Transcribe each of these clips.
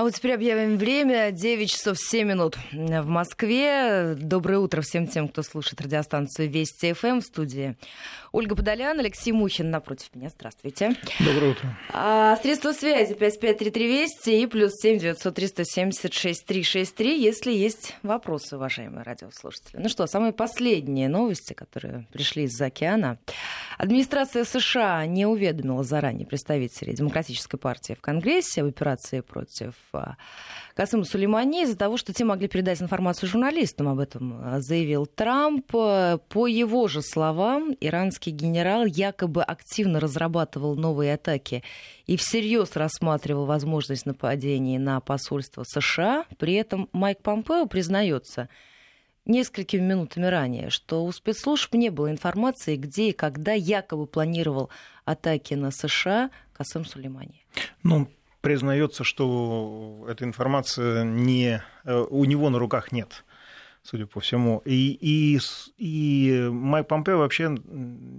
А вот теперь объявим время. 9 часов 7 минут в Москве. Доброе утро всем тем, кто слушает радиостанцию Вести ФМ в студии. Ольга Подолян, Алексей Мухин напротив меня. Здравствуйте. Доброе утро. А, средства связи 5533 Вести и плюс 7 900 376 363, если есть вопросы, уважаемые радиослушатели. Ну что, самые последние новости, которые пришли из-за океана. Администрация США не уведомила заранее представителей Демократической партии в Конгрессе об операции против Касыму Сулеймани из-за того, что те могли передать информацию журналистам. Об этом а, заявил Трамп. По его же словам, иранский генерал якобы активно разрабатывал новые атаки и всерьез рассматривал возможность нападения на посольство США. При этом Майк Помпео признается, несколькими минутами ранее, что у спецслужб не было информации, где и когда якобы планировал атаки на США Касым Сулеймани. Ну, признается, что эта информация не, э, у него на руках нет судя по всему. И, и, и Майк Помпео вообще,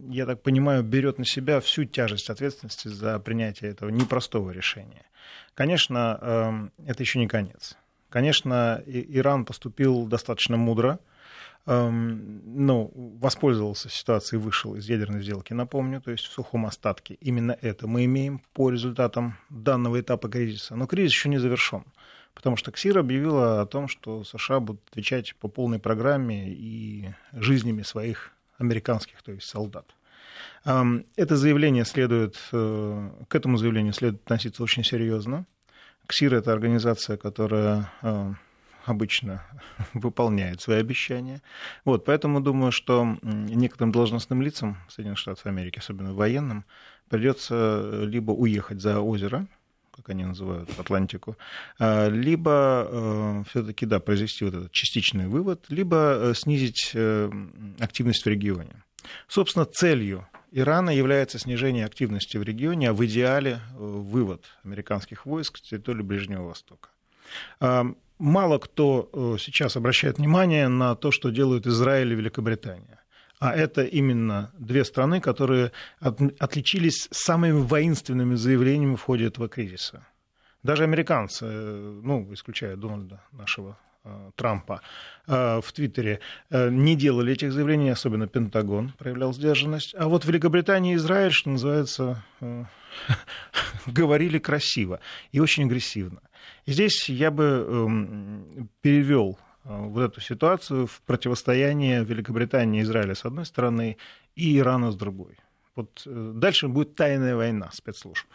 я так понимаю, берет на себя всю тяжесть ответственности за принятие этого непростого решения. Конечно, эм, это еще не конец. Конечно, Иран поступил достаточно мудро, ну, воспользовался ситуацией вышел из ядерной сделки, напомню, то есть в сухом остатке. Именно это мы имеем по результатам данного этапа кризиса. Но кризис еще не завершен, потому что КСИР объявила о том, что США будут отвечать по полной программе и жизнями своих американских, то есть солдат. Эм, это заявление следует, э, к этому заявлению следует относиться очень серьезно. КСИР – это организация, которая э, обычно выполняет свои обещания. Вот, поэтому думаю, что некоторым должностным лицам Соединенных Штатов Америки, особенно военным, придется либо уехать за озеро, как они называют Атлантику, э, либо э, все-таки да, произвести вот этот частичный вывод, либо снизить активность в регионе. Собственно, целью Ирана является снижение активности в регионе, а в идеале э, вывод американских войск с территории Ближнего Востока. Мало кто э, сейчас обращает внимание на то, что делают Израиль и Великобритания. А это именно две страны, которые отличились самыми воинственными заявлениями в ходе этого кризиса. Даже американцы, э, ну, исключая Дональда, нашего Э, Трампа в Твиттере не делали этих заявлений, особенно Пентагон проявлял сдержанность. А вот Великобритания и Израиль, что называется, говорили красиво и очень агрессивно. И здесь я бы эм, перевел вот эту ситуацию в противостояние Великобритании и Израиля с одной стороны и Ирана с другой. Вот дальше будет тайная война спецслужб.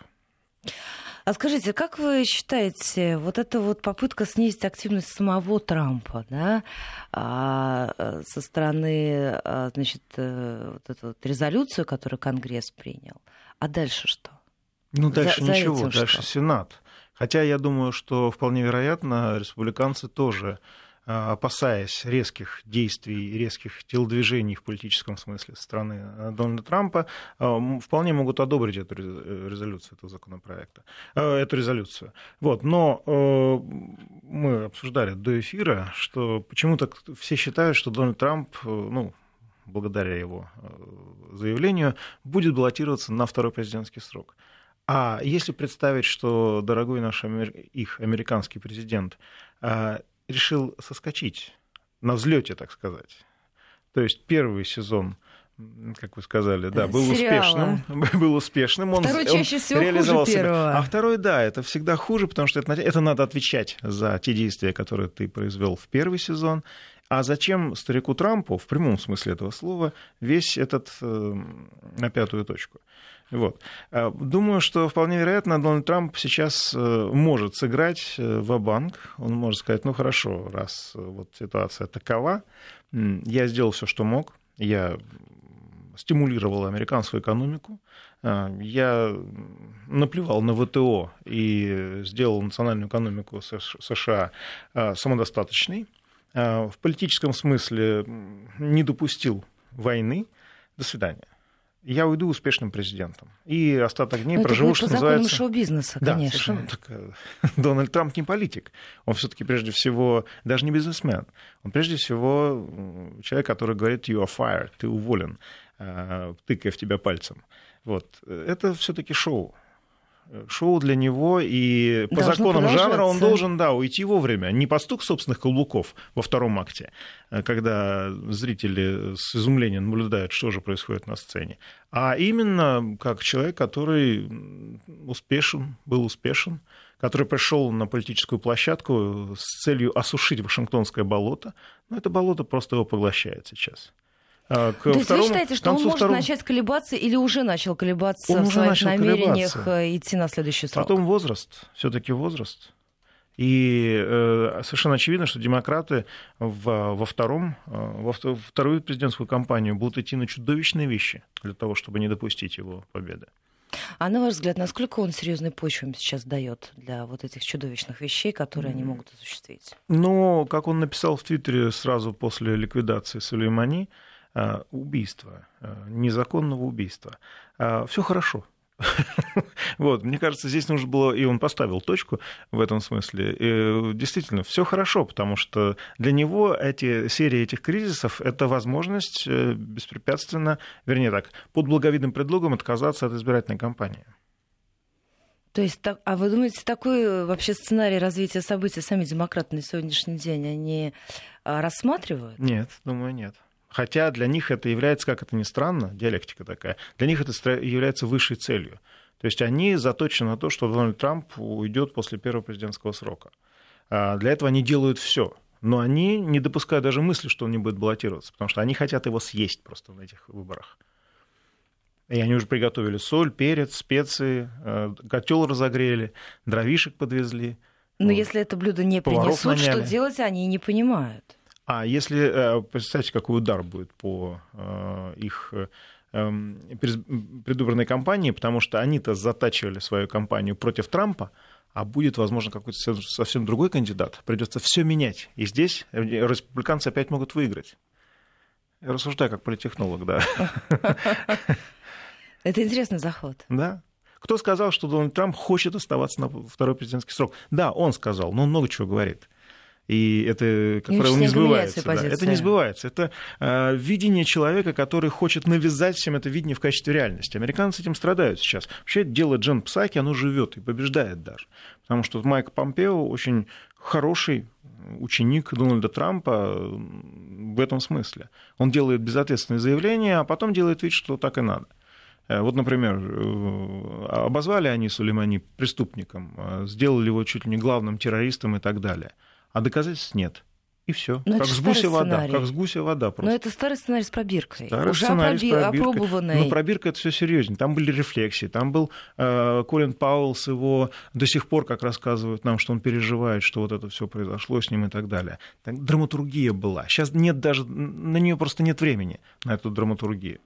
А скажите, как вы считаете, вот эта вот попытка снизить активность самого Трампа, да, а, э, со стороны, а, значит, э, вот эту вот резолюцию, которую Конгресс принял, а дальше что? Ну, дальше за, ничего, за дальше что? Сенат. Хотя я думаю, что вполне вероятно, республиканцы тоже Э, опасаясь резких действий, резких телодвижений в политическом смысле со стороны э, Дональда Трампа, э, вполне могут одобрить эту резолюцию этого законопроекта, эту резолюцию. Вот. Но мы обсуждали до эфира, что почему-то все считают, что Дональд Трамп, ну, благодаря его заявлению, будет баллотироваться на второй президентский срок. А если представить, что дорогой наш их американский президент решил соскочить на взлете, так сказать. То есть первый сезон как вы сказали, да, был Сериала. успешным, был успешным. Он, второй чаще всего реализовал хуже первого. А второй, да, это всегда хуже, потому что это, это надо отвечать за те действия, которые ты произвел в первый сезон. А зачем старику Трампу, в прямом смысле этого слова, весь этот э, на пятую точку? Вот. А, думаю, что вполне вероятно, Дональд Трамп сейчас э, может сыграть э, в банк Он может сказать, ну хорошо, раз э, вот ситуация такова, я сделал все, что мог, я стимулировал американскую экономику, я наплевал на ВТО и сделал национальную экономику США самодостаточной, в политическом смысле не допустил войны. До свидания я уйду успешным президентом. И остаток дней Но ну, проживу, что называется... шоу-бизнеса, да, конечно. Совершенно так. Дональд Трамп не политик. Он все-таки прежде всего даже не бизнесмен. Он прежде всего человек, который говорит you are fired, ты уволен, э, тыкая в тебя пальцем. Вот. Это все-таки шоу. Шоу для него, и по законам жанра он должен, да, уйти вовремя. Не по стук собственных каблуков во втором акте, э, когда зрители с изумлением наблюдают, что же происходит на сцене, а именно как человек, который успешен, был успешен, который пришел на политическую площадку с целью осушить Вашингтонское болото, но это болото просто его поглощает сейчас. А, к То есть второму, вы считаете, что он может второму... начать колебаться или уже начал колебаться он в своих начал намерениях колебаться. Э, идти на следующий срок? Потом возраст, все-таки возраст. И э, совершенно очевидно, что демократы в, во втором, э, во вторую президентскую кампанию будут идти на чудовищные вещи для того, чтобы не допустить его победы. А на ваш взгляд, насколько он серьезной почвой сейчас дает для вот этих чудовищных вещей, которые они могут осуществить? Ну, как он написал в Твиттере сразу после ликвидации Сулеймани, убийства, э, незаконного убийства. Э, Все хорошо. Вот, мне кажется, здесь нужно было, и он поставил точку в этом смысле. И действительно, все хорошо, потому что для него эти серии этих кризисов это возможность беспрепятственно, вернее так, под благовидным предлогом отказаться от избирательной кампании. То есть, так, а вы думаете, такой вообще сценарий развития событий сами демократы на сегодняшний день они рассматривают? Нет, думаю, нет. Хотя для них это является, как это ни странно, диалектика такая, для них это является высшей целью. То есть они заточены на то, что Дональд Трамп уйдет после первого президентского срока. А для этого они делают все. Но они не допускают даже мысли, что он не будет баллотироваться, потому что они хотят его съесть просто на этих выборах. И они уже приготовили соль, перец, специи, э, котел разогрели, дровишек подвезли. Но вот. если это блюдо не принесут, что делать, они не понимают. А если, э, представьте, какой удар будет по э, их э, эм, предвыборной кампании, потому что они-то затачивали свою кампанию против Трампа, а будет, возможно, какой-то совсем другой кандидат. Придется все менять. И здесь республиканцы опять могут выиграть. Я рассуждаю как политехнолог, да. Это интересный заход. Да. Кто сказал, что Дональд Трамп хочет оставаться на второй президентский срок? Да, он сказал, но он много чего говорит. И это, как правило, не сбывается. Да. Это не сбывается. Это э, видение человека, который хочет навязать всем это видение в качестве реальности. Американцы этим страдают сейчас. Вообще дело Джен Псаки, оно живет и побеждает даже. Потому что Майк Помпео очень хороший ученик Дональда Трампа в этом смысле. Он делает безответственные заявления, а потом делает вид, что так и надо. Э, вот, например, э, обозвали они Сулеймани преступником, э, сделали его чуть ли не главным террористом и так далее – а доказательств нет. И все. Как с гуся вода. Как с гуся вода просто. Но это старый сценарий с пробиркой. Старый Уже сценарий проби... с пробиркой. опробованный. Но пробирка это все серьезнее. Там были рефлексии. Там был э, Колин Пауэллс, его до сих пор, как рассказывают нам, что он переживает, что вот это все произошло с ним и так далее. Так, драматургия была. Сейчас нет даже, на нее просто нет времени, на эту драматургию.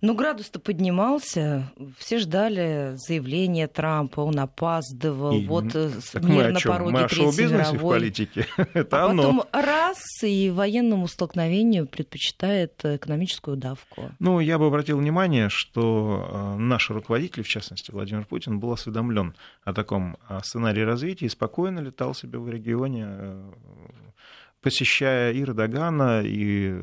Ну, градус-то поднимался, все ждали заявления Трампа, он опаздывал, и, вот э, так мир на пороге мы о Третьей мировой. в политике. Это а оно. потом раз и военному столкновению предпочитает экономическую давку. Ну, я бы обратил внимание, что э, наш руководитель, в частности Владимир Путин, был осведомлен о таком э, сценарии развития и спокойно летал себе в регионе, посещая и Эрдогана, и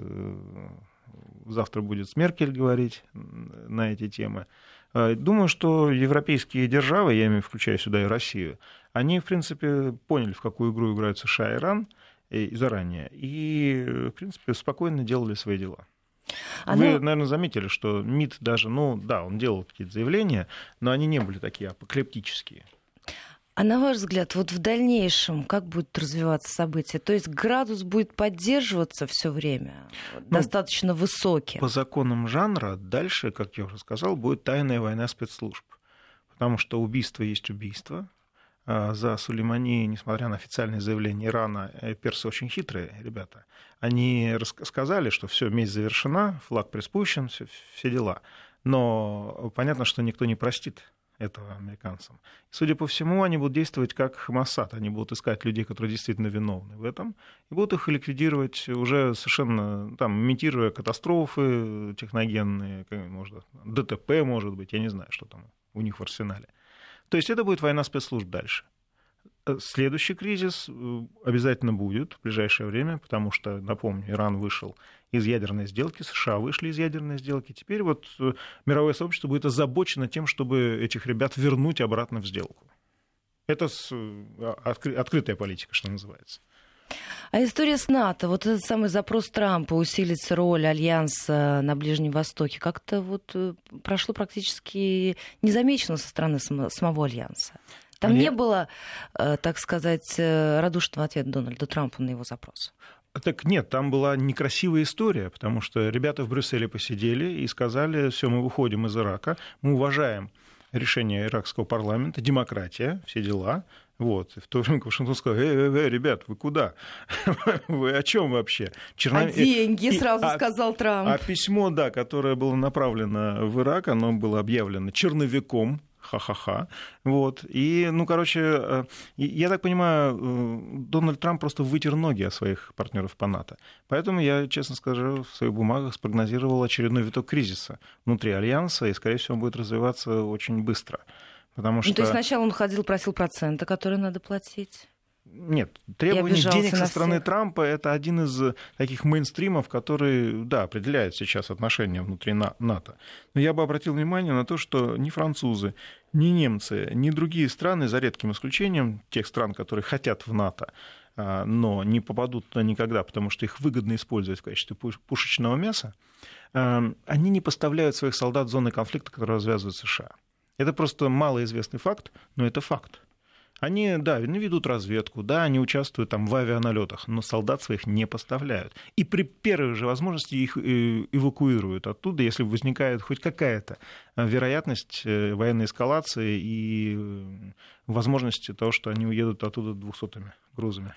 завтра будет с Меркель говорить на эти темы. А, думаю, что европейские державы, я имею включая сюда и Россию, они, в принципе, поняли, в какую игру играют США и Иран и заранее, и, в принципе, спокойно делали свои дела. Она... Вы, наверное, заметили, что МИД даже, ну да, он делал какие-то заявления, но они не были такие апокалиптические. А на ваш взгляд, вот в дальнейшем как будет развиваться событие? То есть градус будет поддерживаться все время, ну, достаточно высокий? По законам жанра дальше, как я уже сказал, будет тайная война спецслужб. Потому что убийство есть убийство. А за Сулеймани, несмотря на официальные заявления Ирана, э, персы очень хитрые ребята. Они сказали, что все, месть завершена, флаг приспущен, все, все дела. Но понятно, что никто не простит этого американцам. судя по всему, они будут действовать как Моссад. Они будут искать людей, которые действительно виновны в этом, и будут их ликвидировать уже совершенно, там, имитируя катастрофы техногенные, может, ДТП, может быть, я не знаю, что там у них в арсенале. То есть это будет война спецслужб дальше. Следующий кризис обязательно будет в ближайшее время, потому что, напомню, Иран вышел из ядерной сделки, США вышли из ядерной сделки. Теперь вот мировое сообщество будет озабочено тем, чтобы этих ребят вернуть обратно в сделку. Это открытая политика, что называется. А история с НАТО, вот этот самый запрос Трампа усилить роль Альянса на Ближнем Востоке, как-то вот э, прошло практически незамеченно со стороны самого Альянса. Там Алья... не было, э, так сказать, э, радушного ответа Дональда Трампа на его запрос. Так нет, там была некрасивая история, потому что ребята в Брюсселе посидели и сказали, все, мы выходим из Ирака, мы уважаем решение иракского парламента, демократия, все дела, вот. в то время Вашингтон сказал, эй, эй, эй, ребят, вы куда? вы о чем вообще? Черно... А деньги, сразу а, сказал Трамп. А письмо, да, которое было направлено в Ирак, оно было объявлено черновиком, ха-ха-ха. Вот. И, ну, короче, э, я так понимаю, э, Дональд Трамп просто вытер ноги о своих партнеров по НАТО. Поэтому я, честно скажу, в своих бумагах спрогнозировал очередной виток кризиса внутри Альянса, и, скорее всего, он будет развиваться очень быстро. Потому что... Ну, то есть сначала он ходил, просил проценты, которые надо платить. Нет, требование денег со стороны всех. Трампа это один из таких мейнстримов, который, да, определяет сейчас отношения внутри НАТО. Но я бы обратил внимание на то, что ни французы, ни немцы, ни другие страны, за редким исключением тех стран, которые хотят в НАТО, а, но не попадут туда никогда, потому что их выгодно использовать в качестве пушечного мяса, а, они не поставляют своих солдат в зоны конфликта, которые развязывают США. Это просто малоизвестный факт, но это факт. Они, да, они ведут разведку, да, они участвуют там в авианалетах, но солдат своих не поставляют. И при первой же возможности их э, эвакуируют оттуда, если возникает хоть какая-то э, вероятность э, военной эскалации и возможности того, что они уедут оттуда двухсотыми грузами.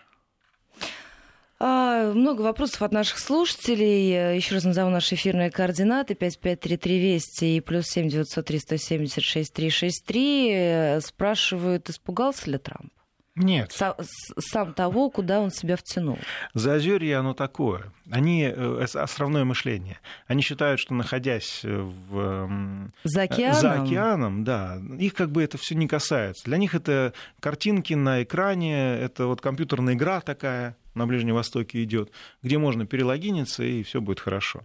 А, много вопросов от наших слушателей. Еще раз назову наши эфирные координаты. 553320 и плюс 7 903 176 363. Спрашивают, испугался ли Трамп? Нет. Сам, сам того, куда он себя втянул. Заозерье, оно такое. Они э, островное мышление. Они считают, что находясь в... За океаном? За океаном, да. Их как бы это все не касается. Для них это картинки на экране, это вот компьютерная игра такая на Ближнем Востоке идет, где можно перелогиниться, и все будет хорошо.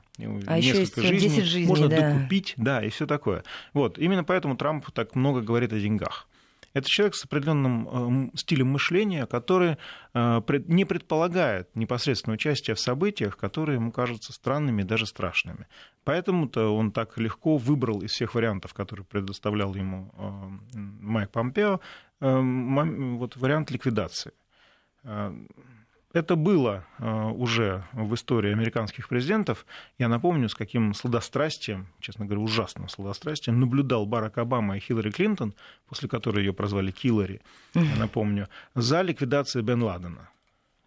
А еще есть жизней, 10 жизней, можно да. докупить, да, и все такое. Вот, именно поэтому Трамп так много говорит о деньгах. Это человек с определенным э, стилем мышления, который э, не предполагает непосредственное участие в событиях, которые ему кажутся странными и даже страшными. Поэтому-то он так легко выбрал из всех вариантов, которые предоставлял ему э, Майк Помпео, вот вариант ликвидации. Это было э, уже в истории американских президентов. Я напомню, с каким сладострастием, честно говоря, ужасным сладострастием, наблюдал Барак Обама и Хиллари Клинтон, после которой ее прозвали Киллари, я напомню, за ликвидацией Бен Ладена.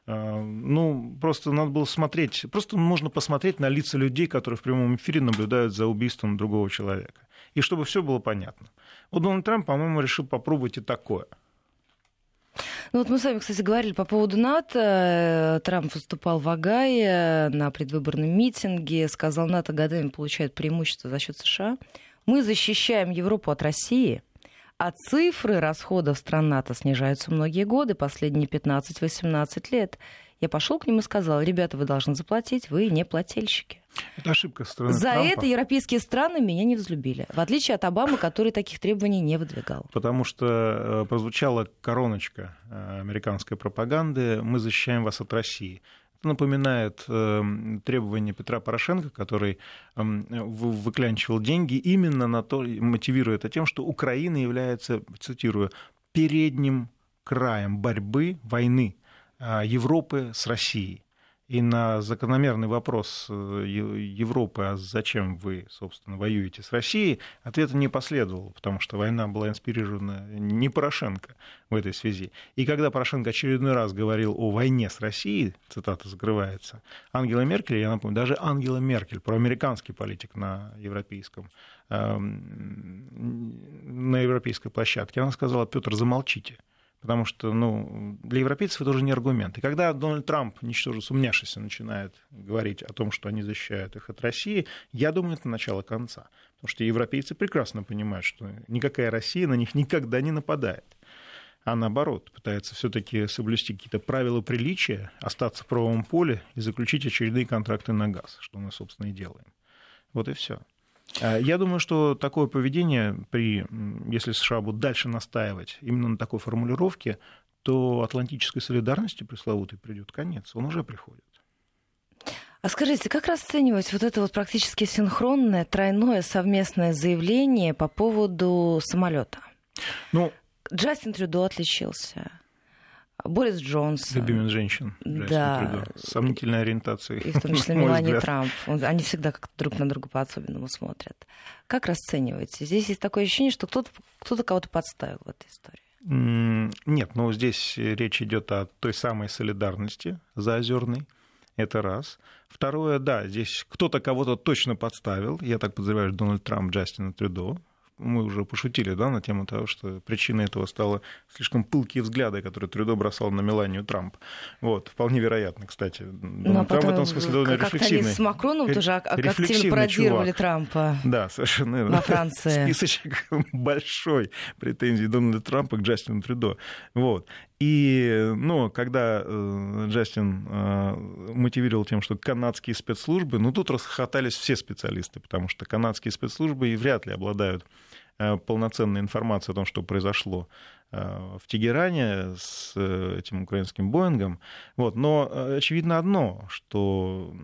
Э, ну, просто надо было смотреть, просто можно посмотреть на лица людей, которые в прямом эфире наблюдают за убийством другого человека. И чтобы все было понятно. Вот Дональд Трамп, по-моему, решил попробовать и такое – ну вот мы с вами, кстати, говорили по поводу НАТО. Трамп выступал в Агае на предвыборном митинге, сказал, НАТО годами получает преимущество за счет США. Мы защищаем Европу от России, а цифры расходов стран НАТО снижаются многие годы, последние 15-18 лет. Я пошел к ним и сказал, ребята, вы должны заплатить, вы не плательщики. Это ошибка страны За Трампа. это европейские страны меня не взлюбили. В отличие от Обамы, который таких требований не выдвигал. Потому что э, прозвучала короночка э, американской пропаганды «Мы защищаем вас от России». Напоминает э, требования Петра Порошенко, который э, выклянчивал деньги именно на то, мотивируя это тем, что Украина является, цитирую, передним краем борьбы войны э, Европы с Россией. И на закономерный вопрос э, Европы, а зачем вы, собственно, воюете с Россией, ответа не последовало, потому что война была инспирирована не Порошенко в этой связи. И когда Порошенко очередной раз говорил о войне с Россией, цитата закрывается, Ангела Меркель, я напомню, даже Ангела Меркель, проамериканский политик на европейском, эм, на европейской площадке, она сказала, Петр, замолчите. Потому что ну, для европейцев это уже не аргумент. И когда Дональд Трамп, ничтоже сумняшися, начинает говорить о том, что они защищают их от России, я думаю, это начало конца. Потому что европейцы прекрасно понимают, что никакая Россия на них никогда не нападает. а наоборот, пытается все-таки соблюсти какие-то правила приличия, остаться в правом поле и заключить очередные контракты на газ, что мы, собственно, и делаем. Вот и все. А я думаю, что такое поведение, при, если США будут дальше настаивать именно на такой формулировке, то атлантической солидарности пресловутой придет конец. Он уже приходит. А скажите, как расценивать вот это вот практически синхронное, тройное совместное заявление по поводу самолета? Ну, Джастин Трюдо отличился. Борис Джонсон. Любимец женщин. Да. Сомнительной ориентации. И в том числе Мелани Трамп. Они всегда как друг на друга по-особенному смотрят. Как расцениваете? Здесь есть такое ощущение, что кто-то, кто-то кого-то подставил в этой истории. Нет, ну здесь речь идет о той самой солидарности заозерной. Это раз. Второе, да, здесь кто-то кого-то точно подставил. Я так подозреваю, Дональд Трамп Джастина Трюдо мы уже пошутили да, на тему того, что причиной этого стало слишком пылкие взгляды, которые Трюдо бросал на Меланию Трамп. Вот, вполне вероятно, кстати. Ну, а Трамп в этом смысле довольно как рефлексивный. Как-то с Макроном тоже активно пародировали Трампа. Да, совершенно. Во Франции. Списочек большой претензий Дональда Трампа к Джастину Трюдо. Вот. И, ну, когда э, Джастин э, мотивировал тем, что канадские спецслужбы, ну, тут расхохотались все специалисты, потому что канадские спецслужбы и вряд ли обладают э, полноценной информацией о том, что произошло в Тегеране с этим украинским Боингом. Вот. Но очевидно одно, что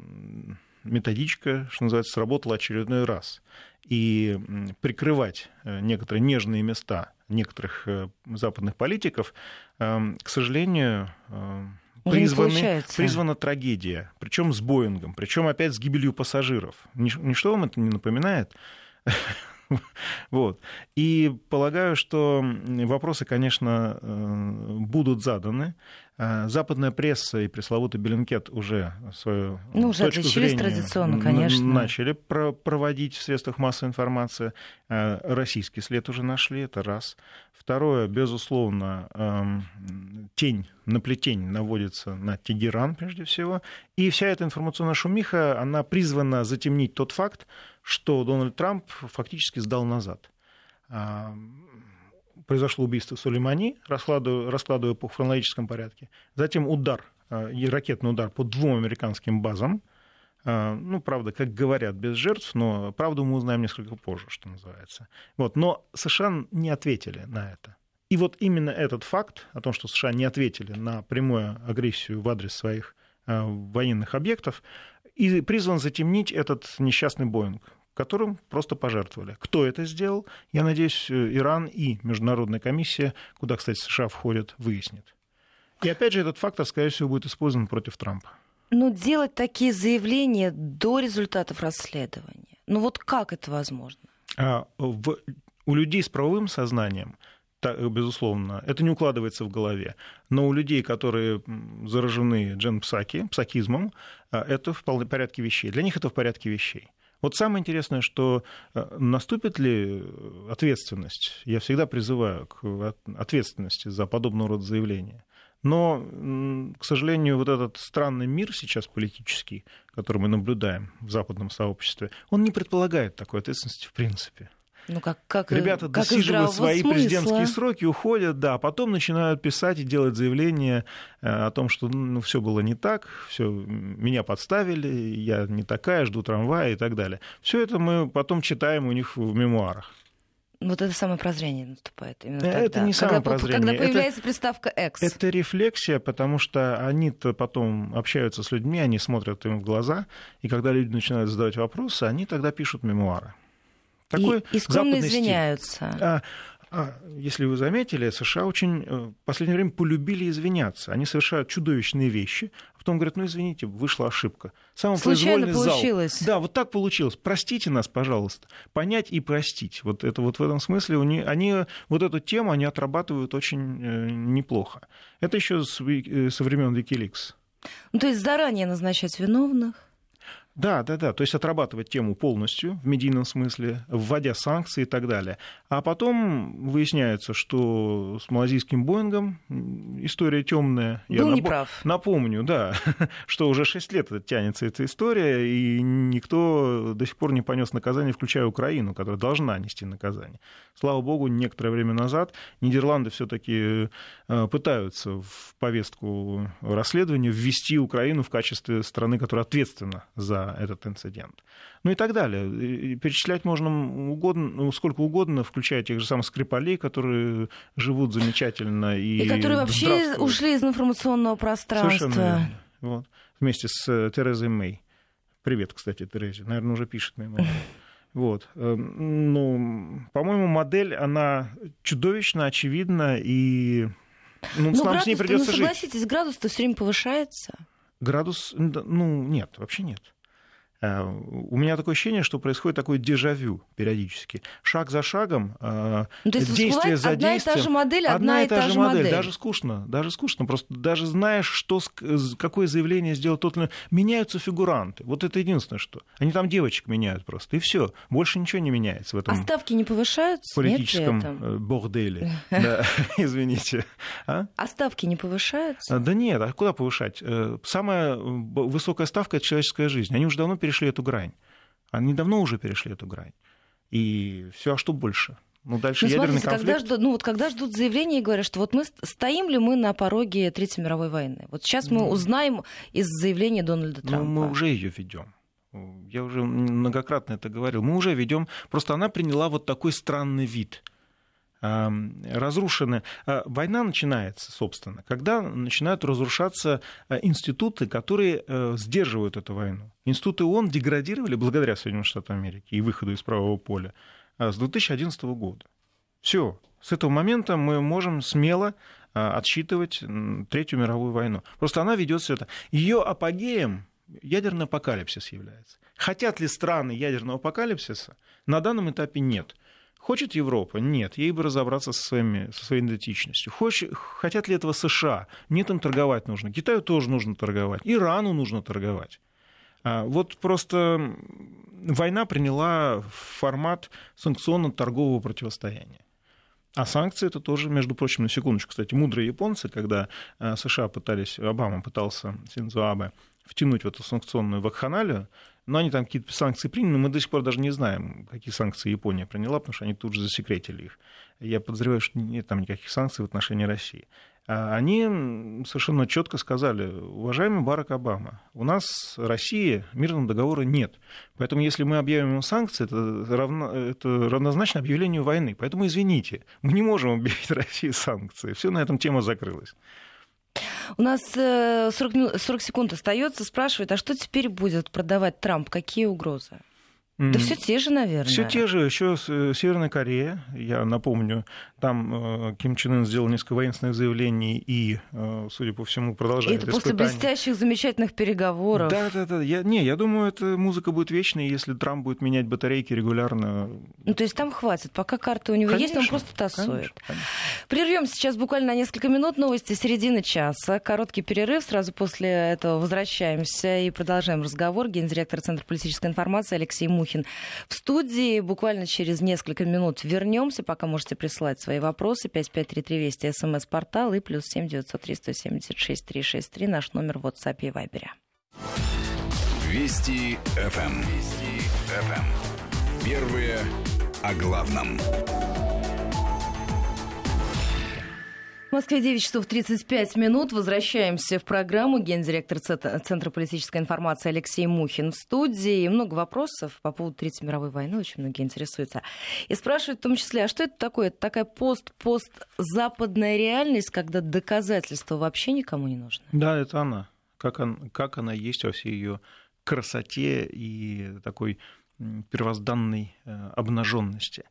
методичка, что называется, сработала очередной раз. И прикрывать некоторые нежные места некоторых э, западных политиков, эм, к сожалению, э, призваны, призвана трагедия, причем с Боингом, причем опять с гибелью пассажиров. Ничто вам это не напоминает? Вот. И полагаю, что вопросы, конечно, э, будут заданы. Э, западная пресса и пресловутый Беллинкет уже свою ну, уже точку зрения традиционно, конечно. начали проводить в средствах массовой информации. Э, российский след уже нашли, это раз. Второе, безусловно, тень, наплетень наводится на Тегеран прежде всего. И вся эта информационная шумиха, она призвана затемнить тот факт, что Дональд Трамп фактически сдал назад произошло убийство Сулеймани, раскладывая, раскладывая по хронологическом порядке. Затем удар, э, ракетный удар по двум американским базам. Э, ну, правда, как говорят, без жертв, но правду мы узнаем несколько позже, что называется. Вот. Но США не ответили на это. И вот именно этот факт о том, что США не ответили на прямую агрессию в адрес своих э, военных объектов, и призван затемнить этот несчастный Боинг, которым просто пожертвовали. Кто это сделал? Я надеюсь, э, Иран и Международная комиссия, куда, кстати, США входят, выяснит. И опять же, этот фактор, скорее всего, будет использован против Трампа. Ну, делать такие заявления до результатов расследования. Ну вот как это возможно? А, в, у людей с правовым сознанием безусловно, это не укладывается в голове. Но у людей, которые заражены джен-псаки, псакизмом, а, это в порядке вещей. Для них это в порядке вещей. Вот самое интересное, что э, наступит ли ответственность, я всегда призываю к ответственности за подобного рода заявления. Но, к сожалению, вот этот странный мир сейчас политический, который мы наблюдаем в западном сообществе, он не предполагает такой ответственности в принципе. Ну, как, как, Ребята как досиживают свои смысла. президентские сроки, уходят, да, потом начинают писать и делать заявления э, о том, что ну, все было не так, все, меня подставили, я не такая, жду трамвая и так далее. Все это мы потом читаем у них в мемуарах. Вот это самое прозрение наступает именно Это тогда. не самое когда, прозрение. Когда появляется это, приставка «экс». Это рефлексия, потому что они-то потом общаются с людьми, они смотрят им в глаза, и когда люди начинают задавать вопросы, они тогда пишут мемуары. Такой и, и скромно извиняются. А, а, если вы заметили, США очень э, в последнее время полюбили извиняться. Они совершают чудовищные вещи, а потом говорят, ну извините, вышла ошибка. Случайно получилось. Зал. Да, вот так получилось. Простите нас, пожалуйста. Понять и простить. Вот это вот в этом смысле они, они вот эту тему они отрабатывают очень э, неплохо. Это еще со времен Wikileaks. Ну, то есть заранее назначать виновных? Да, да, да. То есть отрабатывать тему полностью в медийном смысле, вводя санкции и так далее. А потом выясняется, что с малазийским Боингом история темная. Был Я неправ. Напомню, да, что уже 6 лет тянется эта история, и никто до сих пор не понес наказание, включая Украину, которая должна нести наказание. Слава богу, некоторое время назад Нидерланды все-таки э, пытаются в повестку расследования ввести Украину в качестве страны, которая ответственна за этот инцидент. Ну и так далее. перечислять можно угодно, ну, сколько угодно, включая тех же самых Скрипалей, которые живут замечательно. И, и которые вообще ушли из информационного пространства. Совершенно Вот. Вместе с э, Терезой Мэй. Привет, кстати, Терезе. Наверное, уже пишет мне. Вот. Эм, ну, по-моему, модель, она чудовищно очевидна, и ну, ну, нам с ней придется ну, согласитесь, градус-то все время повышается. Градус, ну, нет, вообще нет. Э, у меня такое ощущение, что происходит такое дежавю периодически. Шаг за шагом, э, ну, то есть действие за одна действием. Одна и та же модель, одна, одна и та, же модель. модель. Даже скучно, даже скучно. Просто даже знаешь, что, какое заявление сделал тот или Меняются фигуранты. Вот это единственное, что. Они там девочек меняют просто, и все. Больше ничего не меняется в этом А ставки не повышаются? политическом э, борделе. Извините. А? а ставки не повышаются? Да нет, а куда повышать? Самая высокая ставка – это человеческая жизнь. Они уже давно перешли перешли эту грань. Они давно уже перешли эту грань. И все, а что больше? Ну, дальше ну, ядерный смотрите, конфликт. Когда ждут, ну, вот когда ждут заявления и говорят, что вот мы стоим ли мы на пороге Третьей мировой войны? Вот сейчас мы ну. узнаем из заявления Дональда Трампа. Ну, мы уже ее ведем. Я уже многократно это говорил. Мы уже ведем. Просто она приняла вот такой странный вид разрушены. А, война начинается, собственно, когда начинают разрушаться а, институты, которые э, сдерживают эту войну. Институты ООН деградировали благодаря Соединенным Штатам Америки и выходу из правового поля а, с 2011 года. Все. С этого момента мы можем смело отсчитывать Третью мировую войну. Просто она ведет все это. Ее апогеем ядерный апокалипсис является. Хотят ли страны ядерного апокалипсиса? На данном этапе нет. Хочет Европа? Нет. Ей бы разобраться со, своими, со своей идентичностью. Хочет, хотят ли этого США? Нет, им торговать нужно. Китаю тоже нужно торговать. Ирану нужно торговать. А, вот просто война приняла формат санкционно-торгового противостояния. А санкции это тоже, между прочим, на секундочку, кстати, мудрые японцы, когда а, США пытались, Обама пытался Синдзо Абе втянуть в эту санкционную вакханалию, но они там какие-то санкции приняли, но мы до сих пор даже не знаем, какие санкции Япония приняла, потому что они тут же засекретили их. Я подозреваю, что нет там никаких санкций в отношении России. А они совершенно четко сказали, уважаемый Барак Обама, у нас России мирного договора нет. Поэтому если мы объявим ему санкции, это, равно, это равнозначно объявлению войны. Поэтому извините, мы не можем объявить России санкции. Все на этом тема закрылась. У нас 40, э, 40 секунд остается. Спрашивает, а что теперь будет продавать Трамп? Какие угрозы? Да все те же, наверное. Все те же. Еще э, Северная Корея, я напомню, там э, Ким Чен Ын сделал несколько воинственных заявлений и, э, судя по всему, продолжает Это после блестящих, замечательных переговоров. Да, да, да. Я, не, я думаю, эта музыка будет вечной, если Трамп будет менять батарейки регулярно. Ну, то есть там хватит. Пока карты у него конечно, есть, он просто тасует. Конечно, конечно. Прервем сейчас буквально на несколько минут. Новости середины часа. Короткий перерыв. Сразу после этого возвращаемся и продолжаем разговор. Гендиректор Центра политической информации Алексей Мухин Мухин в студии. Буквально через несколько минут вернемся. Пока можете присылать свои вопросы. 5533 Вести, смс-портал и плюс 7 903 176 363 наш номер в WhatsApp и Viber. Вести ФМ. Эм. Вести ФМ. Эм. Первые о главном. Москве 9 часов 35 минут. Возвращаемся в программу. Гендиректор Центра политической информации Алексей Мухин в студии. Много вопросов по поводу Третьей мировой войны. Очень многие интересуются. И спрашивают в том числе, а что это такое? Это такая пост-пост-западная реальность, когда доказательства вообще никому не нужны? Да, это она. Как, он, как она есть во всей ее красоте и такой первозданной э, обнаженности.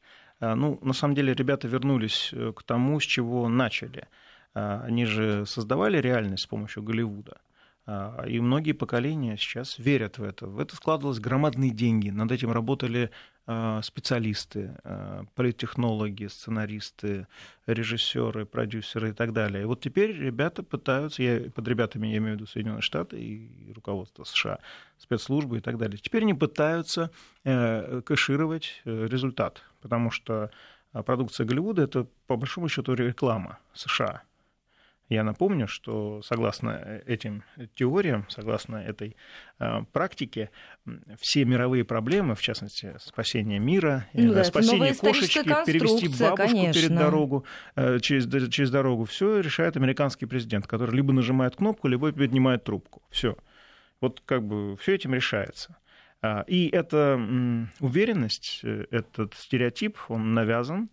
А, ну, на самом деле, ребята вернулись э, к тому, с чего начали. А, они же создавали реальность с помощью Голливуда. А, и многие поколения сейчас верят в это. В это складывалось громадные деньги. Над этим работали а, специалисты, а, политтехнологи, сценаристы, режиссеры, продюсеры и так далее. И вот теперь ребята пытаются, я, под ребятами я имею в виду Соединенные Штаты и руководство США, спецслужбы и так далее. Теперь они пытаются э, кэшировать э, результат, потому что продукция Голливуда это по большому счету реклама США. Я напомню, что согласно этим теориям, согласно этой э, практике, все мировые проблемы, в частности, спасение мира, ну, э, да, спасение кошечки, перевести бабушку конечно. перед дорогу, э, через, через дорогу, все решает американский президент, который либо нажимает кнопку, либо поднимает трубку. Все. Вот как бы все этим решается. А, и эта уверенность, э, этот стереотип, он навязан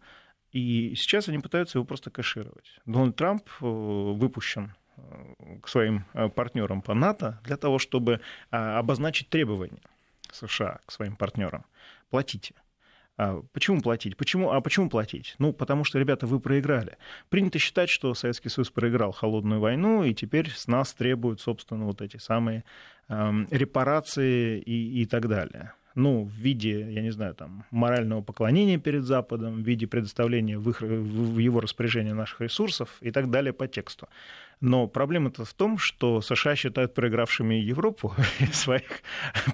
и сейчас они пытаются его просто кэшировать. Дональд Трамп э, выпущен э, к своим э, партнерам по НАТО для того, чтобы обозначить требования США к своим партнерам. Платите. А почему платить? Почему, а почему платить? Ну, потому что, ребята, вы проиграли. Принято считать, что Советский Союз проиграл холодную войну, и теперь с нас требуют, собственно, вот эти самые эм, репарации и, и так далее ну, в виде, я не знаю, там, морального поклонения перед Западом, в виде предоставления в, их, в его распоряжение наших ресурсов и так далее по тексту. Но проблема-то в том, что США считают проигравшими Европу своих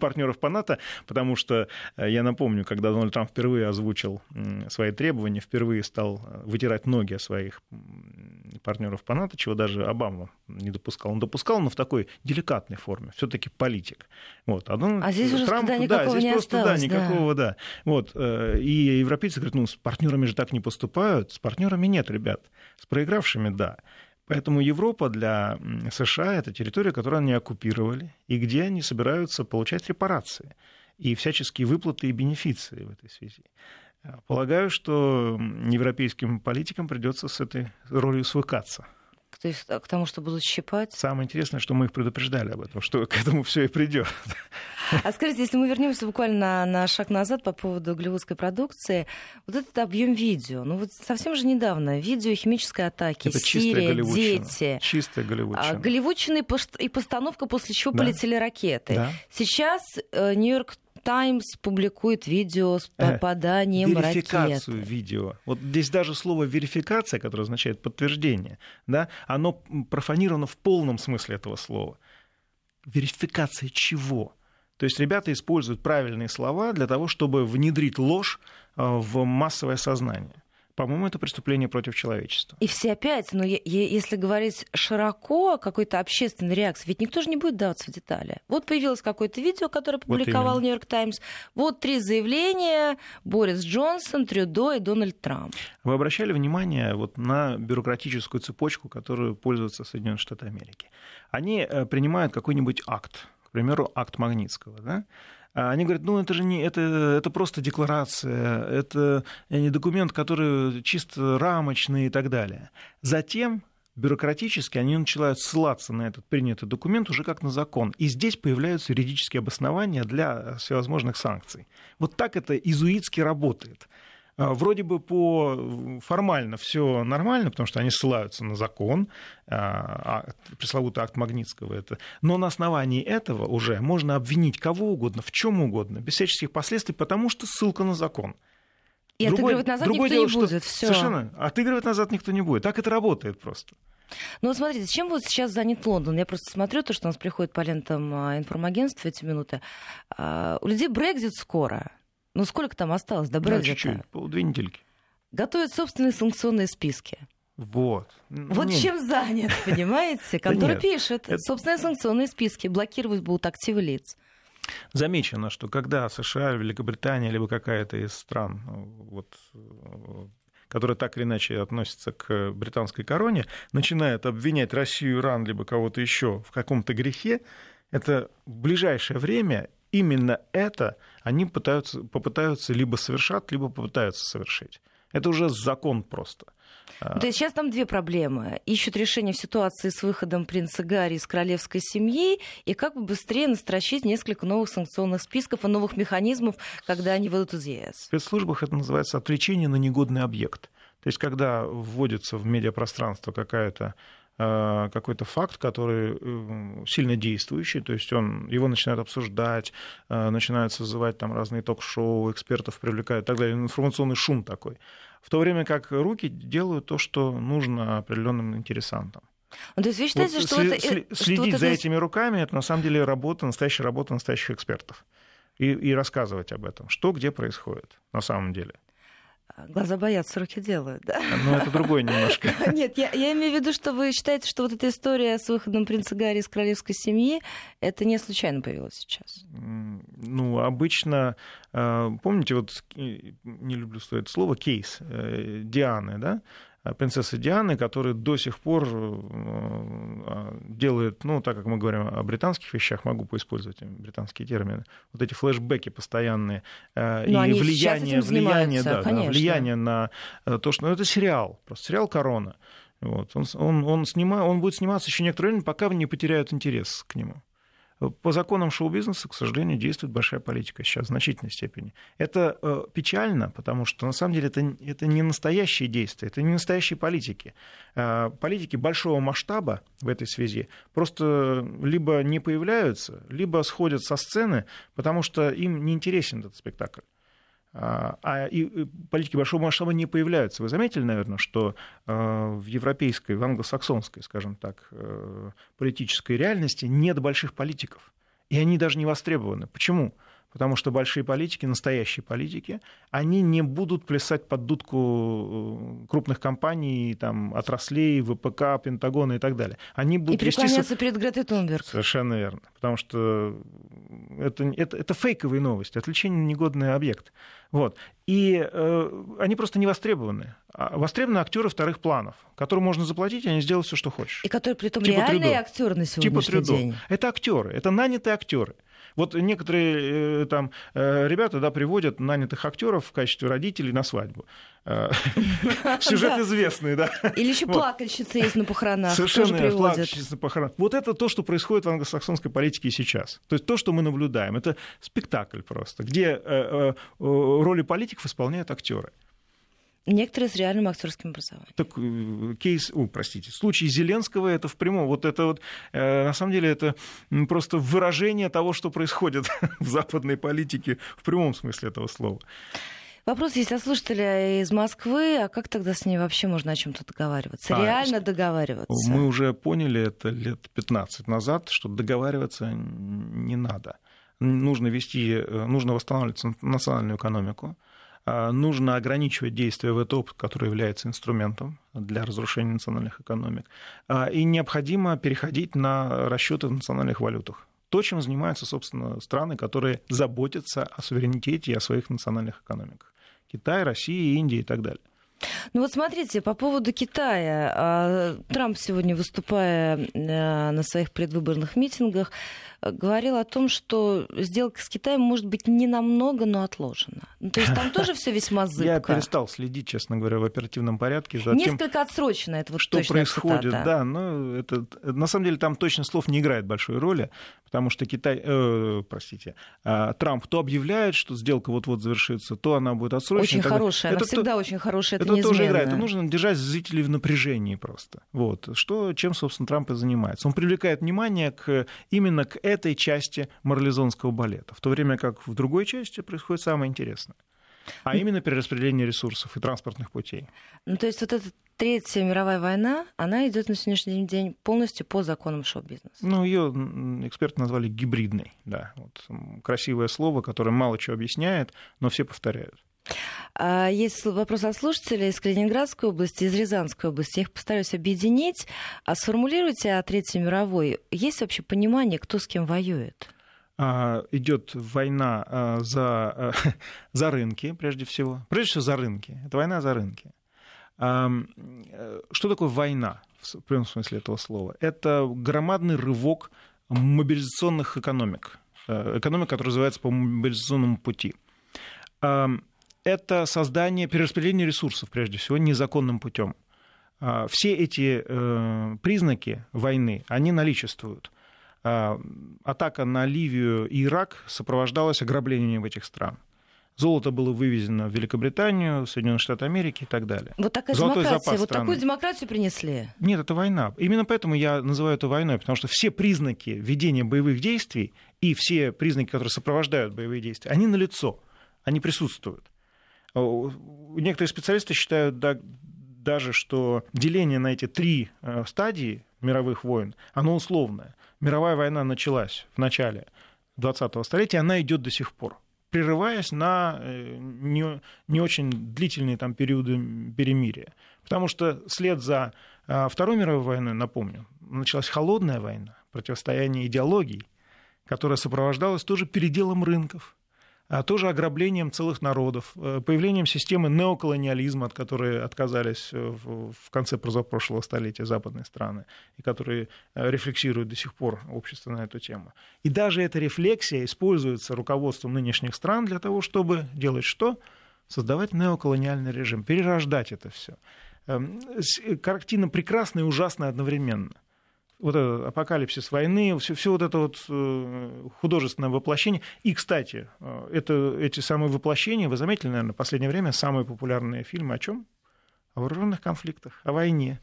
партнеров по НАТО, потому что, э, я напомню, когда Дональд Трамп впервые озвучил свои требования, впервые стал э, вытирать ноги о своих партнеров по НАТО, чего даже Обама не допускал. Он допускал, но в такой деликатной форме, все-таки политик. Вот. А, Дональд, а здесь уже Трамп, стыда никакого да, здесь не просто осталось, да, никакого, да. да. Вот. Э, и европейцы говорят, ну, с партнерами же так не поступают, с партнерами нет, ребят, с проигравшими, да. Поэтому Европа для США это территория, которую они оккупировали, и где они собираются получать репарации и всяческие выплаты и бенефиции в этой связи. Полагаю, что европейским политикам придется с этой ролью свыкаться. То есть к тому, что будут щипать? Самое интересное, что мы их предупреждали об этом, что к этому все и придет. А скажите, если мы вернемся буквально на, на шаг назад по поводу голливудской продукции, вот этот объем видео, ну вот совсем же недавно видео химической атаки, Это Сирия, дети. Чистая голливудчина. А, голливудчина и постановка, после чего да. полетели ракеты. Да. Сейчас э, Нью-Йорк Таймс публикует видео с э, попаданием верификацию ракеты. видео. Вот здесь даже слово верификация, которое означает подтверждение, да, оно профанировано в полном смысле этого слова. Верификация чего? То есть ребята используют правильные слова для того, чтобы внедрить ложь э, в массовое сознание. По-моему, это преступление против человечества. И все опять, но если говорить широко о какой-то общественной реакции, ведь никто же не будет даваться в детали. Вот появилось какое-то видео, которое публиковал Нью-Йорк Таймс. Вот три заявления Борис Джонсон, Трюдо и Дональд Трамп. Вы обращали внимание вот на бюрократическую цепочку, которую пользуются Соединенные Штаты Америки? Они э, принимают какой-нибудь акт, к примеру, акт Магнитского, да? А они говорят, ну это же не, это, это просто декларация, это не документ, который чисто рамочный и так далее. Затем бюрократически они начинают ссылаться на этот принятый документ уже как на закон. И здесь появляются юридические обоснования для всевозможных санкций. Вот так это изуитски работает. А, вроде бы по формально все нормально, потому что они ссылаются на закон, а, а, пресловутый акт Магнитского это. Но на основании этого уже можно обвинить кого угодно, в чем угодно, без всяческих последствий, потому что ссылка на закон. И другой, отыгрывать назад никто дело, не будет. Всё. Совершенно. Отыгрывать назад никто не будет. Так это работает просто. Ну, вот смотрите, чем вот сейчас занят Лондон? Я просто смотрю то, что у нас приходит по лентам информагентств в эти минуты. У людей Брекзит скоро. Ну, сколько там осталось до Брекзита? Да, чуть-чуть, две недельки. Готовят собственные санкционные списки. Вот. Вот нет. чем занят, понимаете? Контора пишет. Собственные санкционные списки. Блокировать будут активы лиц. Замечено, что когда США, Великобритания, либо какая-то из стран, вот, которая так или иначе относится к британской короне, начинает обвинять Россию, Иран, либо кого-то еще в каком-то грехе, это в ближайшее время именно это они пытаются, попытаются либо совершать, либо попытаются совершить. Это уже закон просто. То есть сейчас там две проблемы. Ищут решение в ситуации с выходом принца Гарри из королевской семьи и как бы быстрее настрочить несколько новых санкционных списков и новых механизмов, когда они выйдут из ЕС. В спецслужбах это называется отвлечение на негодный объект. То есть когда вводится в медиапространство какая-то какой-то факт, который э, сильно действующий, то есть он, его начинают обсуждать, начинают созывать там разные ток-шоу, экспертов привлекают и так далее, информационный шум такой. В то время как руки делают то, что нужно определенным интересантам. Ну, то есть вы считаете, вот что сли- это... Следить что за этими руками, это на самом деле работа, настоящая работа настоящих экспертов. И, и рассказывать об этом, что где происходит на самом деле. Глаза боятся, руки делают, да? Ну, это другое немножко. Нет, я, я имею в виду, что вы считаете, что вот эта история с выходом принца Гарри из королевской семьи, это не случайно появилось сейчас? Ну, обычно, э, помните, вот не люблю это слово, кейс э, Дианы, да? Э, принцессы Дианы, которые до сих пор э, а, делают, ну, так как мы говорим о британских вещах, могу поиспользовать британские термины, вот эти флешбеки постоянные э, Но и влияние, влияние, да, да, влияние на то, что... Ну, это сериал, просто сериал «Корона». Вот. Он, он, он, снима, он будет сниматься еще некоторое время, пока не потеряют интерес к нему. По законам шоу-бизнеса, к сожалению, действует большая политика сейчас в значительной степени. Это э, печально, потому что на самом деле это, это не настоящие действия, это не настоящие политики. Э, политики большого масштаба в этой связи просто либо не появляются, либо сходят со сцены, потому что им не интересен этот спектакль. А, и политики большого масштаба не появляются. Вы заметили, наверное, что э, в европейской, в англосаксонской, скажем так, э, политической реальности нет больших политиков. И они даже не востребованы. Почему? Потому что большие политики, настоящие политики, они не будут плясать под дудку э, крупных компаний, там, отраслей, ВПК, Пентагона и так далее. Они будут и преклоняться вести... перед Гретой Тунберг. Совершенно верно. Потому что это, это, это фейковые новости, отвлечение негодный объект. Вот. И э, они просто не востребованы. А востребованы актеры вторых планов, которым можно заплатить, и они сделают все, что хочешь. И которые при этом типа реальные актеры на сегодняшний типа день. Это актеры, это нанятые актеры. Вот некоторые э, там э, ребята да, приводят нанятых актеров в качестве родителей на свадьбу. Э, сюжет известный, да. Или еще плакальщицы есть на похоронах. Совершенно плакальщицы на похоронах. Вот это то, что происходит в англосаксонской политике сейчас. То есть то, что мы наблюдаем, это спектакль просто, где роли политиков исполняют актеры. Некоторые с реальным актерским образованием. Так э, кейс, о, простите, случай Зеленского это в прямом, вот это вот, э, на самом деле это просто выражение того, что происходит в западной политике в прямом смысле этого слова. Вопрос есть от слушателя из Москвы. А как тогда с ней вообще можно о чем-то договариваться? А, Реально договариваться? Мы уже поняли это лет 15 назад, что договариваться не надо. Нужно вести, э, нужно восстанавливать национальную экономику нужно ограничивать действия ВТО, который является инструментом для разрушения национальных экономик, а, и необходимо переходить на расчеты в национальных валютах. То, чем занимаются, собственно, страны, которые заботятся о суверенитете и о своих национальных экономиках. Китай, Россия, Индия и так далее. Ну вот смотрите, по поводу Китая. А, Трамп сегодня, выступая э, на своих предвыборных митингах, говорил о том, что сделка с Китаем может быть не намного, но отложена. Ну, то есть там тоже все весьма зыбко. Я перестал следить, честно говоря, в оперативном порядке. За Несколько тем, отсрочено это вот Что происходит, цитата. да. Но это, на самом деле там точно слов не играет большой роли, потому что Китай, э, простите, э, Трамп то объявляет, что сделка вот-вот завершится, то она будет отсрочена. Очень хорошая, это она всегда то, очень хорошая, это, это тоже играет. Это нужно держать зрителей в напряжении просто. Вот. Что, чем, собственно, Трамп и занимается. Он привлекает внимание к, именно к этой части марлезонского балета, в то время как в другой части происходит самое интересное. А именно перераспределение ресурсов и транспортных путей. Ну, то есть вот эта Третья мировая война, она идет на сегодняшний день полностью по законам шоу-бизнеса. Ну, ее эксперты назвали гибридной, да. Вот, красивое слово, которое мало чего объясняет, но все повторяют. А, есть вопрос от слушателей из Калининградской области, из Рязанской области. Я их постараюсь объединить. А сформулируйте о Третьей мировой. Есть вообще понимание, кто с кем воюет? А, идет война а, за, за рынки, прежде всего. Прежде всего, за рынки. Это война за рынки. Что такое война в прямом смысле этого слова? Это громадный рывок мобилизационных экономик. Э, экономик, которая развивается по мобилизационному пути это создание, перераспределение ресурсов, прежде всего, незаконным путем. А, все эти э, признаки войны, они наличествуют. А, атака на Ливию и Ирак сопровождалась ограблением этих стран. Золото было вывезено в Великобританию, Соединенные Штаты Америки и так далее. Вот такая Золотой демократия. Вот страны. такую демократию принесли. Нет, это война. Именно поэтому я называю это войной, потому что все признаки ведения боевых действий и все признаки, которые сопровождают боевые действия, они налицо, они присутствуют. О, Некоторые специалисты считают да- даже, что деление на эти три э, стадии мировых войн, оно условное. Мировая война началась в начале 20-го столетия, она идет до сих пор прерываясь на э, не, не очень длительные там периоды перемирия. Потому что след за а, Второй мировой войной, напомню, началась холодная война, противостояние идеологий, которая сопровождалась тоже переделом рынков, а тоже ограблением целых народов, э, появлением системы неоколониализма, от которой отказались э, в конце позапрошлого столетия западные страны, и которые э, рефлексируют до сих пор общество на эту тему. И даже эта рефлексия используется руководством нынешних стран для того, чтобы делать что? Создавать неоколониальный режим, перерождать это все. Картина прекрасная и ужасная одновременно вот этот апокалипсис войны, все, все вот это вот э, художественное воплощение. И, кстати, э, это, эти самые воплощения, вы заметили, наверное, в последнее время самые популярные фильмы о чем? О вооруженных конфликтах, о войне.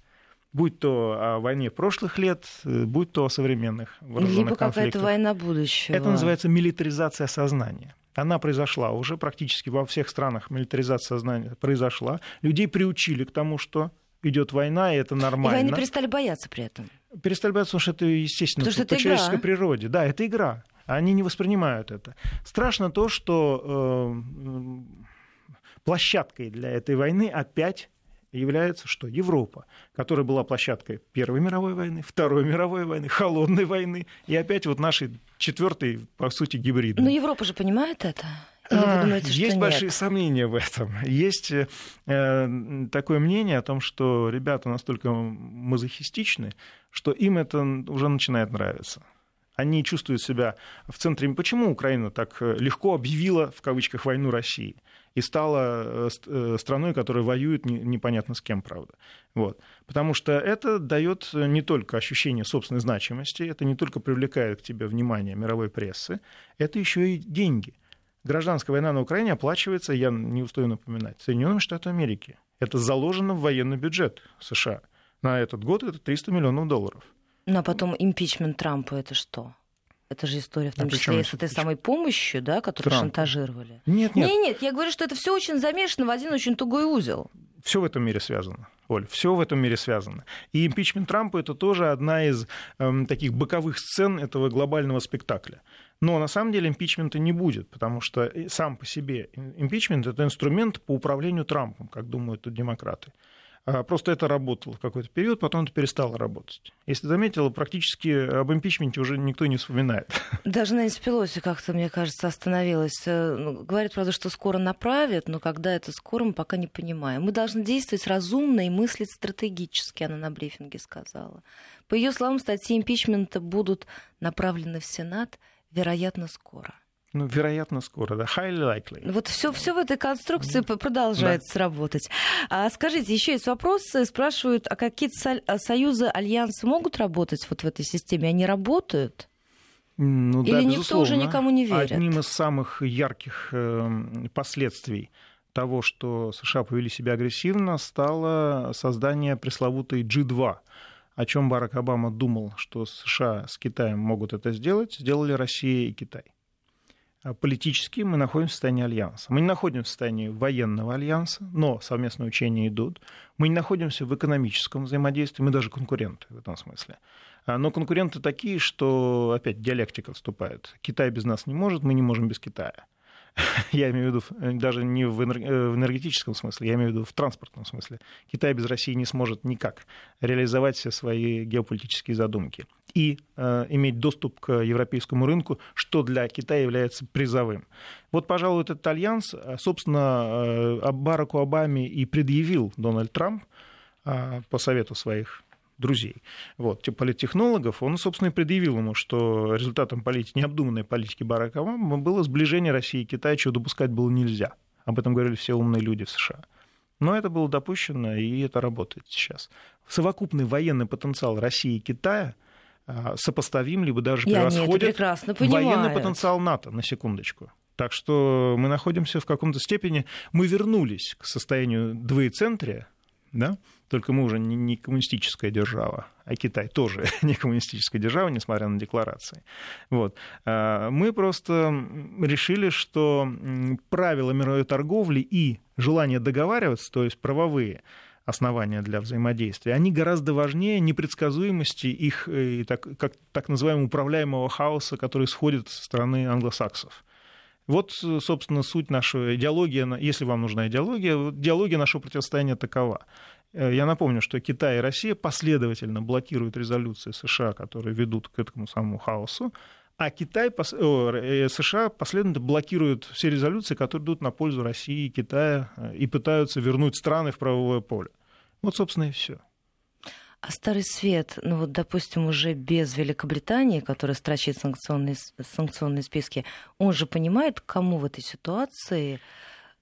Будь то о войне прошлых лет, э, будь то о современных вооруженных Либо какая-то конфликтах. война будущего. Это называется милитаризация сознания. Она произошла уже практически во всех странах. Милитаризация сознания произошла. Людей приучили к тому, что идет война, и это И нормально войны перестали бояться при этом. Перестали бояться, потому что это естественно Потому что по это человеческой игра. природе. Да, это игра. Они не воспринимают это. Страшно то, что э, площадкой для этой войны опять является что? Европа, которая была площадкой Первой мировой войны, Второй мировой войны, Холодной войны и опять вот нашей четвертой, по сути, гибридной. Но Европа же понимает это. Или вы А, думаете, что Есть нет? большие сомнения в этом. Есть э, такое мнение о том, что ребята настолько мазохистичны, что им это уже начинает нравиться. Они чувствуют себя в центре. Почему Украина так э, легко объявила, в кавычках, войну России и стала э, э, страной, которая воюет не- непонятно с кем, правда? Вот. Потому что это дает не только ощущение собственной значимости, это не только привлекает к тебе внимание мировой прессы, это еще и деньги. Гражданская война на Украине оплачивается, я не устаю напоминать, Соединенными Штатами Америки. Это заложено в военный бюджет США. На этот год это 300 миллионов долларов. Ну, а потом импичмент Трампа это что? Это же история в том А числе с этой самой помощью, да, которую Трампа. шантажировали. Нет, нет, Нет, нет, я говорю, что это все очень замешано в один очень тугой узел. все в этом мире связано. Оль, все в этом мире связано. И импичмент Трампа это тоже одна из эм, таких боковых сцен этого глобального спектакля. Но на самом деле импичмента не будет, потому что сам по себе импичмент это инструмент по управлению Трампом, как думают тут демократы. А, Просто это работало в какой-то период, потом это перестало работать. Если заметила, практически об импичменте уже никто не вспоминает. Даже Нэнси Пелоси как-то, мне кажется, остановилась. Э, ну, Говорит, правда, что скоро направят, но когда это скоро, мы пока не понимаем. Мы должны действовать разумно и мыслить стратегически, она на брифинге сказала. По ее словам, статьи импичмента будут направлены в Сенат, вероятно, скоро. Ну, вероятно, скоро, да. Highly likely. Вот все, все в этой конструкции продолжает работать. А скажите, еще есть вопросы. Спрашивают, а какие-то со- а союзы, альянсы могут работать вот в этой системе? Они работают? Ну, Или да, никто безусловно. уже никому не верит? Одним из самых ярких э, последствий того, что США повели себя агрессивно, стало создание пресловутой G2. О чем Барак Обама думал, что США с Китаем могут это сделать, сделали Россия и Китай. А Политически мы находимся в состоянии альянса. Мы не находимся в состоянии военного альянса, но совместные учения идут. Мы не находимся в экономическом взаимодействии, мы даже конкуренты в этом смысле. А, Но конкуренты такие, что опять диалектика вступает. Китай без нас не может, мы не можем без Китая. Я имею в виду даже не э, в энергетическом смысле, я имею в виду в транспортном смысле. Китай без России не сможет никак реализовать все свои геополитические задумки и э, иметь доступ к европейскому рынку, что для Китая является призовым. Вот, пожалуй, этот альянс, э, собственно, э, Бараку Обаме и предъявил Дональд Трамп э, по совету своих друзей, вот, типа политтехнологов, он, собственно, и предъявил ему, что результатом политики, необдуманной политики Барака Обамы было сближение России и Китая, чего допускать было нельзя. Об этом говорили все умные люди в США. Но это было допущено, и это работает сейчас. Совокупный военный потенциал России и Китая а, сопоставим, либо даже И превосходит военный потенциал НАТО, на секундочку. Так что мы находимся в каком-то степени, мы вернулись к состоянию двоецентрия, да? только мы уже не коммунистическая держава, а Китай тоже не коммунистическая держава, несмотря на декларации. Вот. А, мы просто решили, что правила мировой торговли и желание договариваться, то есть правовые, основания для взаимодействия, они гораздо важнее непредсказуемости их э, так, как, так называемого управляемого хаоса, который исходит со стороны англосаксов. Вот, собственно, суть нашей идеологии, если вам нужна идеология, идеология нашего противостояния такова. Э, я напомню, что Китай и Россия последовательно блокируют резолюции США, которые ведут к этому самому хаосу, а Китай, о, США последовательно блокируют все резолюции, которые идут на пользу России и Китая э, и пытаются вернуть страны в правовое поле. Вот, собственно, и все. А Старый Свет, ну вот, допустим, уже без Великобритании, которая строчит санкционные, санкционные списки, он же понимает, кому в этой ситуации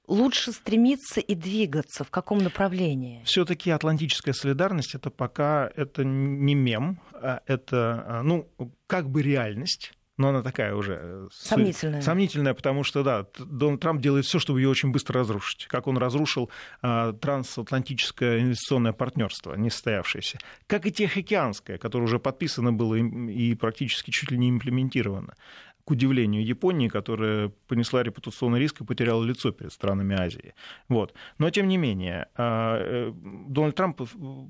лучше стремиться и двигаться, в каком направлении? Все-таки атлантическая солидарность это пока это не мем, а это а, ну как бы реальность но она такая уже э, сомнительная. Сомнительная, потому что, да, Дональд Трамп делает все, чтобы ее очень быстро разрушить. Как он разрушил а, трансатлантическое инвестиционное партнерство, несостоявшееся. Как и Тихоокеанское, которое уже подписано было и практически чуть ли не имплементировано к удивлению Японии, которая понесла репутационный риск и потеряла лицо перед странами Азии. Вот. Но, тем не менее, а, э, Дональд Трамп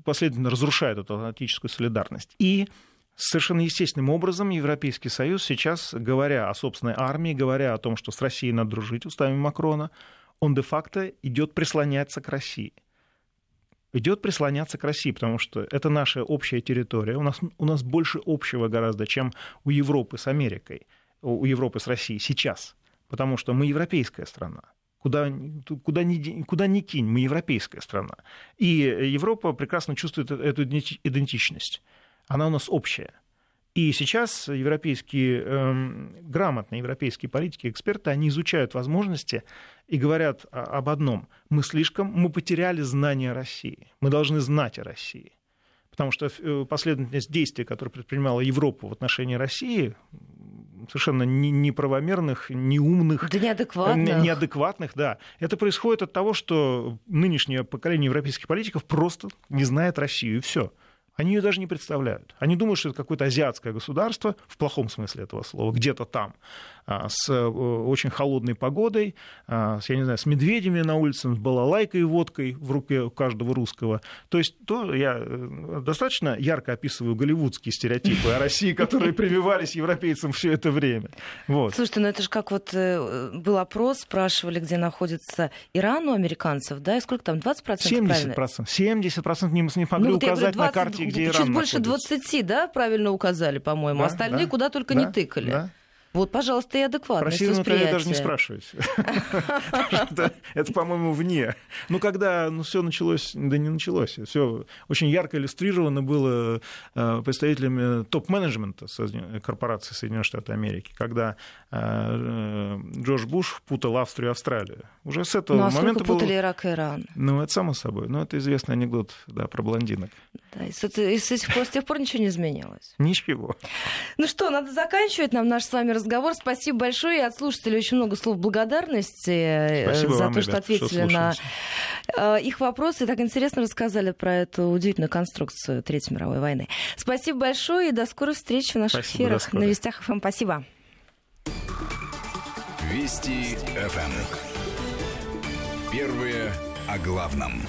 последовательно разрушает эту атлантическую солидарность. И Совершенно естественным образом Европейский Союз сейчас, говоря о собственной армии, говоря о том, что с Россией надо дружить устами Макрона, он де-факто идет прислоняться к России. Идет прислоняться к России, потому что это наша общая территория. У нас, у нас больше общего гораздо, чем у Европы с Америкой, у Европы с Россией сейчас. Потому что мы европейская страна. Куда, куда, ни, куда ни кинь, мы европейская страна. И Европа прекрасно чувствует эту идентичность она у нас общая. И сейчас европейские, э, грамотные европейские политики, эксперты, они изучают возможности и говорят об одном. Мы слишком, мы потеряли знания России. Мы должны знать о России. Потому что э, последовательность действий, которые предпринимала Европа в отношении России, совершенно неправомерных, неумных, да неадекватных. неадекватных, да. Это происходит от того, что нынешнее поколение европейских политиков просто не знает Россию, и все. Они ее даже не представляют. Они думают, что это какое-то азиатское государство, в плохом смысле этого слова, где-то там, а, с э, очень холодной погодой, а, с, я не знаю, с медведями на улице, с балалайкой и водкой в руке у каждого русского. То есть то я э, достаточно ярко описываю голливудские стереотипы о России, которые прививались европейцам все это время. Вот. Слушайте, ну это же как вот э, был опрос, спрашивали, где находится Иран у американцев, да, и сколько там, 20%? 70%. Правильно? 70% не, не могли ну, вот указать говорю, 20, на карте, где Иран Чуть больше находится. 20, да, правильно указали, по-моему. Да, Остальные да, куда только да, не тыкали. Да. Вот, пожалуйста, и адекватность Про Северную даже не спрашивать. Это, по-моему, вне. Ну, когда ну, все началось, да не началось, все очень ярко иллюстрировано было э, представителями топ-менеджмента корпорации Соединенных Штатов Америки, когда э, э, Джордж Буш путал Австрию и Австралию. Уже с этого ну, а момента путали Ирак и Иран? Ну, это само собой. Ну, это известный анекдот да, про блондинок. Да, и с, и с, с тех пор ничего не изменилось. Ничего. Ну что, надо заканчивать нам наш с вами разговор. Спасибо большое. И от слушателей очень много слов благодарности э, Спасибо за вам, то, ребят, что ответили что на э, их вопросы. И так интересно рассказали про эту удивительную конструкцию Третьей мировой войны. Спасибо большое и до скорой встречи в наших Спасибо, эфирах на Вестях ФМ. Спасибо. Вести ФМ. Первые о главном.